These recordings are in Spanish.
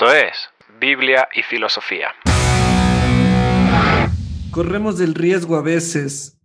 Esto es Biblia y Filosofía. Corremos el riesgo a veces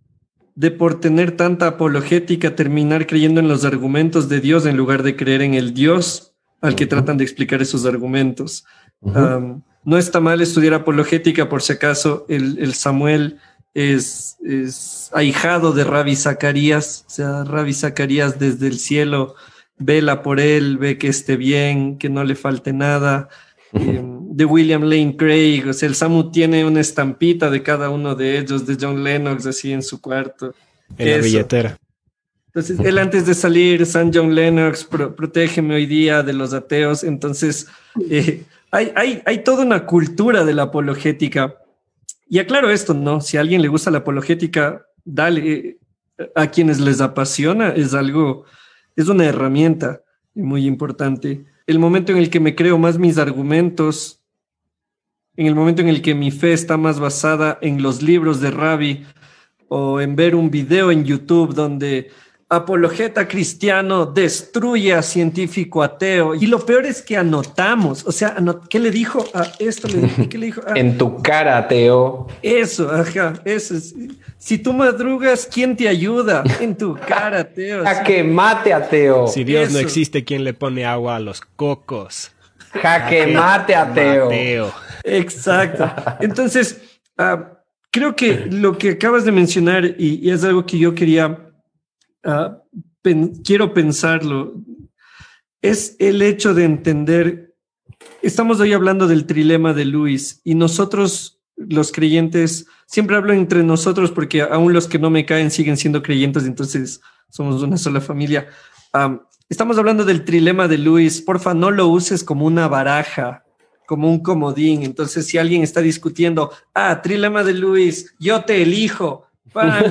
de por tener tanta apologética terminar creyendo en los argumentos de Dios en lugar de creer en el Dios al que tratan de explicar esos argumentos. no está mal estudiar apologética por si acaso el, Samuel es, es, ahijado de Rabbi Zacarías, o sea, Rabbi Zacarías desde el cielo vela por él, ve que esté bien, que no le falte nada. Eh, de William Lane Craig, o sea, el Samu tiene una estampita de cada uno de ellos, de John Lennox, así en su cuarto. En la billetera. Entonces, él antes de salir, San John Lennox, protégeme hoy día de los ateos. Entonces, eh, hay, hay, hay toda una cultura de la apologética. Y aclaro esto, ¿no? Si a alguien le gusta la apologética, dale. A quienes les apasiona, es algo es una herramienta muy importante. El momento en el que me creo más mis argumentos, en el momento en el que mi fe está más basada en los libros de Rabbi o en ver un video en YouTube donde apologeta cristiano destruye a científico ateo. Y lo peor es que anotamos, o sea, ¿qué le dijo a esto? ¿Qué le dijo? en tu cara, ateo. Eso, ajá, eso es. Si tú madrugas, ¿quién te ayuda? En tu cara, ateo. Jaque mate, ateo. Si Dios no existe, ¿quién le pone agua a los cocos? Jaque mate, ateo. Exacto. Entonces, ah, creo que lo que acabas de mencionar, y es algo que yo quería Ah, quiero pensarlo, es el hecho de entender, estamos hoy hablando del trilema de Luis y nosotros, los creyentes, siempre hablo entre nosotros porque aún los que no me caen siguen siendo creyentes, entonces somos una sola familia. estamos hablando del trilema de Luis, porfa, no lo uses como una baraja, como un comodín. Entonces, si alguien está discutiendo, ah, trilema de Luis, yo te elijo,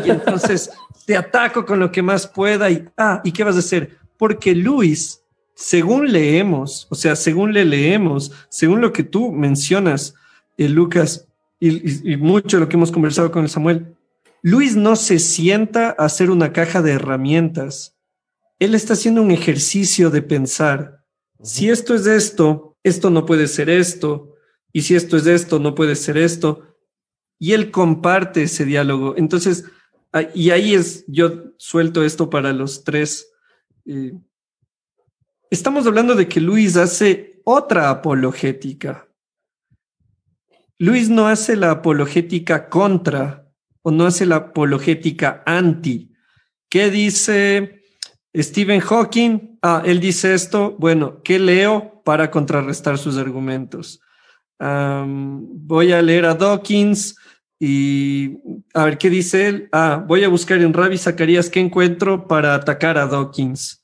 y entonces te ataco con lo que más pueda y, ah, ¿y qué vas a hacer? Porque Luis, según leemos, o sea, según le leemos, según lo que tú mencionas, eh, Lucas, y, y, mucho lo que hemos conversado con el Samuel, Luis no se sienta a hacer una caja de herramientas. Él está haciendo un ejercicio de pensar, si esto es esto, esto no puede ser esto, y si esto es esto, no puede ser esto. Y él comparte ese diálogo. Entonces, Ah, y ahí es, yo suelto esto para los tres. Eh, estamos hablando de que Luis hace otra apologética. Luis no hace la apologética contra o no hace la apologética anti. ¿Qué dice Stephen Hawking? Ah, él dice esto. Bueno, ¿qué leo para contrarrestar sus argumentos? voy a leer a Dawkins y a ver qué dice él. Ah, voy a buscar en Rabbi Zacarías qué encuentro para atacar a Dawkins.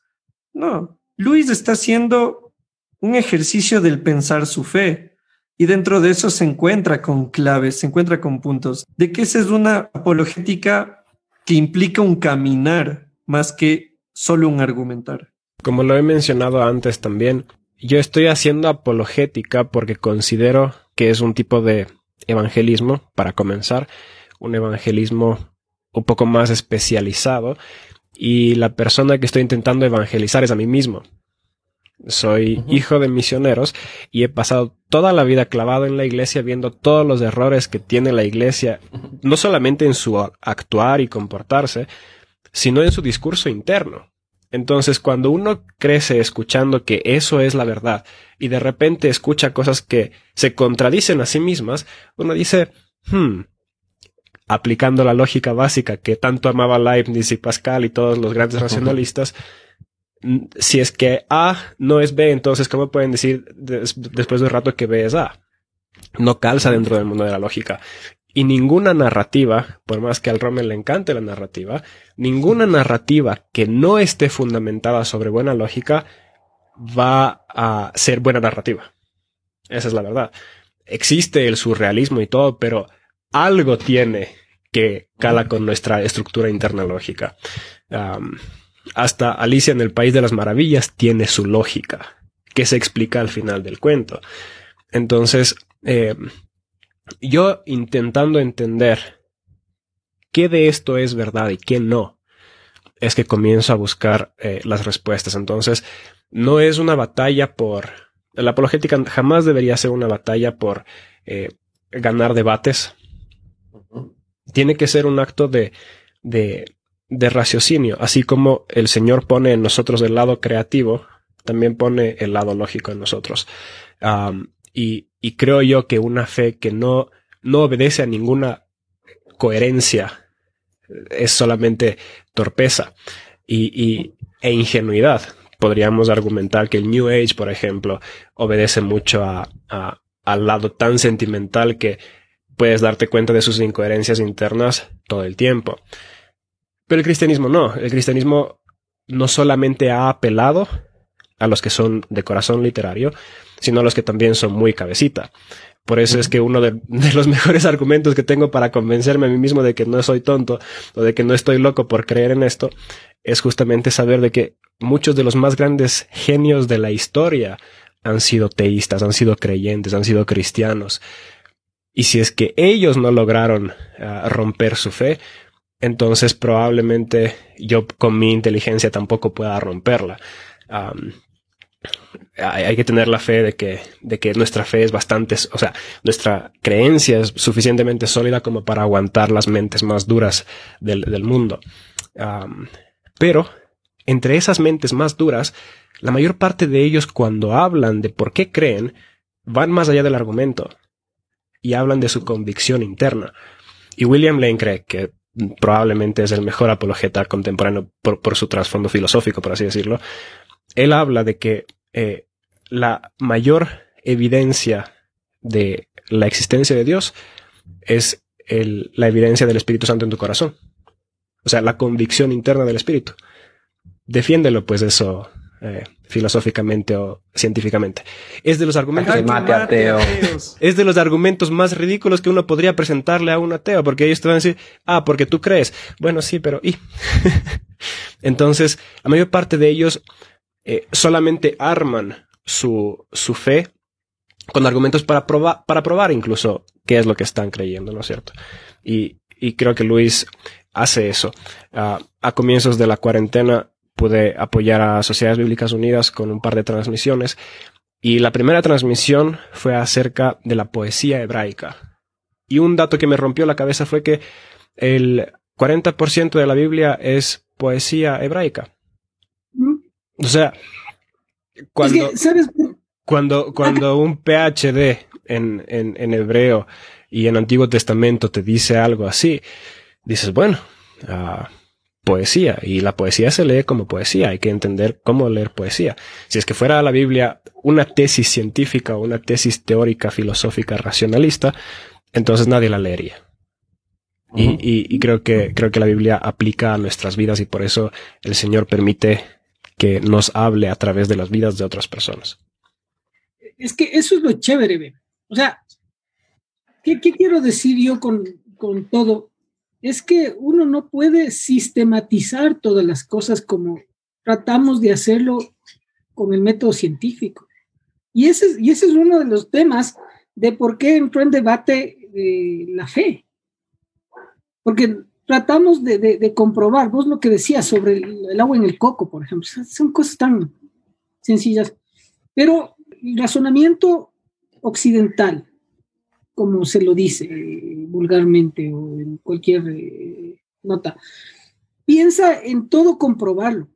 No, Luis está haciendo un ejercicio del pensar su fe. Y dentro de eso se encuentra con claves, se encuentra con puntos. De que esa es una apologética que implica un caminar más que solo un argumentar. Como lo he mencionado antes también, yo estoy haciendo apologética porque considero que es un tipo de evangelismo, para comenzar, un evangelismo un poco más especializado y la persona que estoy intentando evangelizar es a mí mismo. Soy hijo de misioneros y he pasado toda la vida clavado en la iglesia viendo todos los errores que tiene la iglesia, no solamente en su actuar y comportarse, sino en su discurso interno. Entonces, cuando uno crece escuchando que eso es la verdad y de repente escucha cosas que se contradicen a sí mismas, uno dice, hmm, aplicando la lógica básica que tanto amaba Leibniz y Pascal y todos los grandes racionalistas, si es que A no es B, entonces, ¿cómo pueden decir después de un rato que B es A? No calza dentro del mundo de la lógica. Y ninguna narrativa, por más que al Rommel le encante la narrativa, ninguna narrativa que no esté fundamentada sobre buena lógica va a ser buena narrativa. Esa es la verdad. Existe el surrealismo y todo, pero algo tiene que cala con nuestra estructura interna lógica. hasta Alicia en el País de las Maravillas tiene su lógica, que se explica al final del cuento. Entonces, eh, yo intentando entender qué de esto es verdad y qué no, es que comienzo a buscar eh, las respuestas. Entonces, no es una batalla por, la apologética jamás debería ser una batalla por eh, ganar debates. Tiene que ser un acto de, de, de raciocinio, así como el Señor pone en nosotros el lado creativo, también pone el lado lógico en nosotros. Um, y, creo yo que una fe que no, no obedece a ninguna coherencia es solamente torpeza y, e ingenuidad. Podríamos argumentar que el New Age, por ejemplo, obedece mucho a, al lado tan sentimental que puedes darte cuenta de sus incoherencias internas todo el tiempo. Pero el cristianismo no. El cristianismo no solamente ha apelado a los que son de corazón literario, sino los que también son muy cabecita. Por eso es que uno de, de, los mejores argumentos que tengo para convencerme a mí mismo de que no soy tonto o de que no estoy loco por creer en esto es justamente saber de que muchos de los más grandes genios de la historia han sido teístas, han sido creyentes, han sido cristianos. Y si es que ellos no lograron uh, romper su fe, entonces probablemente yo con mi inteligencia tampoco pueda romperla. Um, hay, que tener la fe de que, de que nuestra fe es bastante, o sea, nuestra creencia es suficientemente sólida como para aguantar las mentes más duras del, del mundo. Pero entre esas mentes más duras, la mayor parte de ellos cuando hablan de por qué creen, van más allá del argumento y hablan de su convicción interna. Y William Lane cree que probablemente es el mejor apologeta contemporáneo por, por su trasfondo filosófico, por así decirlo, él habla de que eh, la mayor evidencia de la existencia de Dios es el, la evidencia del Espíritu Santo en tu corazón. O sea, la convicción interna del Espíritu. Defiéndelo, pues, eso eh, filosóficamente o científicamente. Es de los argumentos. Ay, mate ateo. Es de los argumentos más ridículos que uno podría presentarle a un ateo, porque ellos te van a decir, ah, porque tú crees. Bueno, sí, pero y. Entonces, la mayor parte de ellos eh, solamente arman su, su fe con argumentos para probar, para probar incluso qué es lo que están creyendo, ¿no es cierto? Y, y creo que Luis hace eso. Uh, a comienzos de la cuarentena pude apoyar a Sociedades Bíblicas Unidas con un par de transmisiones y la primera transmisión fue acerca de la poesía hebraica. Y un dato que me rompió la cabeza fue que el 40% de la Biblia es poesía hebraica. O sea, cuando, es que, ¿sabes? cuando, cuando un PhD en, en, en, hebreo y en Antiguo Testamento te dice algo así, dices, bueno, uh, poesía. Y la poesía se lee como poesía. Hay que entender cómo leer poesía. Si es que fuera la Biblia una tesis científica o una tesis teórica, filosófica, racionalista, entonces nadie la leería. Uh -huh. y, y, y creo que, creo que la Biblia aplica a nuestras vidas y por eso el Señor permite que nos hable a través de las vidas de otras personas. Es que eso es lo chévere, ¿ve? O sea, ¿qué, quiero decir yo con, con, todo? Es que uno no puede sistematizar todas las cosas como tratamos de hacerlo con el método científico. Y ese, y ese es uno de los temas de por qué entró en debate eh, la fe. Porque tratamos de, de, de, comprobar, vos lo que decías sobre el, el, agua en el coco, por ejemplo, son cosas tan sencillas, pero el razonamiento occidental, como se lo dice eh, vulgarmente o en cualquier eh, nota, piensa en todo comprobarlo,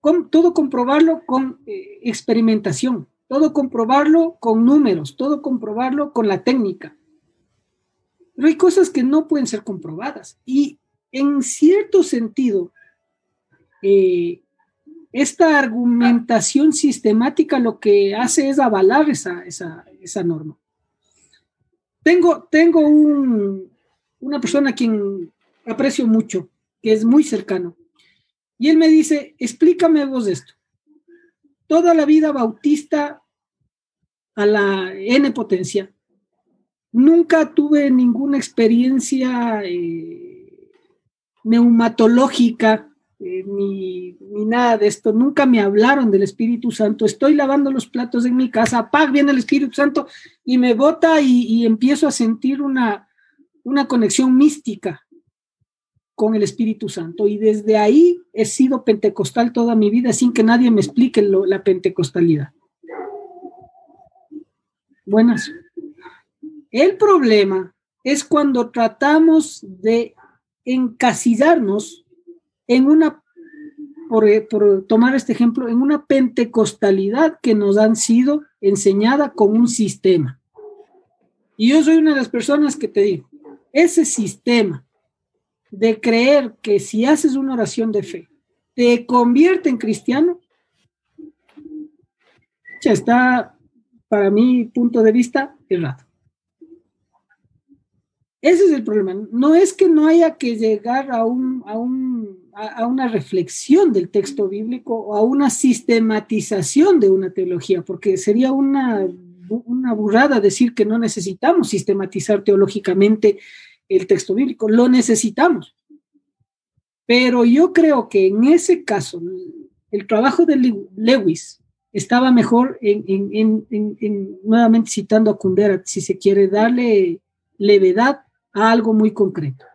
con, todo comprobarlo con eh, experimentación, todo comprobarlo con números, todo comprobarlo con la técnica. Pero hay cosas que no pueden ser comprobadas y en cierto sentido, eh, esta argumentación sistemática lo que hace es avalar esa, esa, esa norma. Tengo, tengo un, una persona a quien aprecio mucho, que es muy cercano, y él me dice, explícame vos esto. Toda la vida bautista a la N potencia, nunca tuve ninguna experiencia eh, neumatológica, eh, ni, ni, nada de esto. Nunca me hablaron del Espíritu Santo. Estoy lavando los platos en mi casa, ¡pac! viene el Espíritu Santo y me bota y, y, empiezo a sentir una, una conexión mística con el Espíritu Santo. Y desde ahí he sido pentecostal toda mi vida sin que nadie me explique lo, la pentecostalidad. Buenas. El problema es cuando tratamos de encasillarnos en una, por, por, tomar este ejemplo, en una pentecostalidad que nos han sido enseñada con un sistema. Y yo soy una de las personas que te digo, ese sistema de creer que si haces una oración de fe, te convierte en cristiano, ya está, para mi punto de vista, errado. Ese es el problema. No es que no haya que llegar a, un, a, un, a, una reflexión del texto bíblico o a una sistematización de una teología, porque sería una, una burrada decir que no necesitamos sistematizar teológicamente el texto bíblico. Lo necesitamos. Pero yo creo que en ese caso, el trabajo de Lewis estaba mejor en, en, en, en nuevamente citando a Kundera, si se quiere darle levedad a algo muy concreto.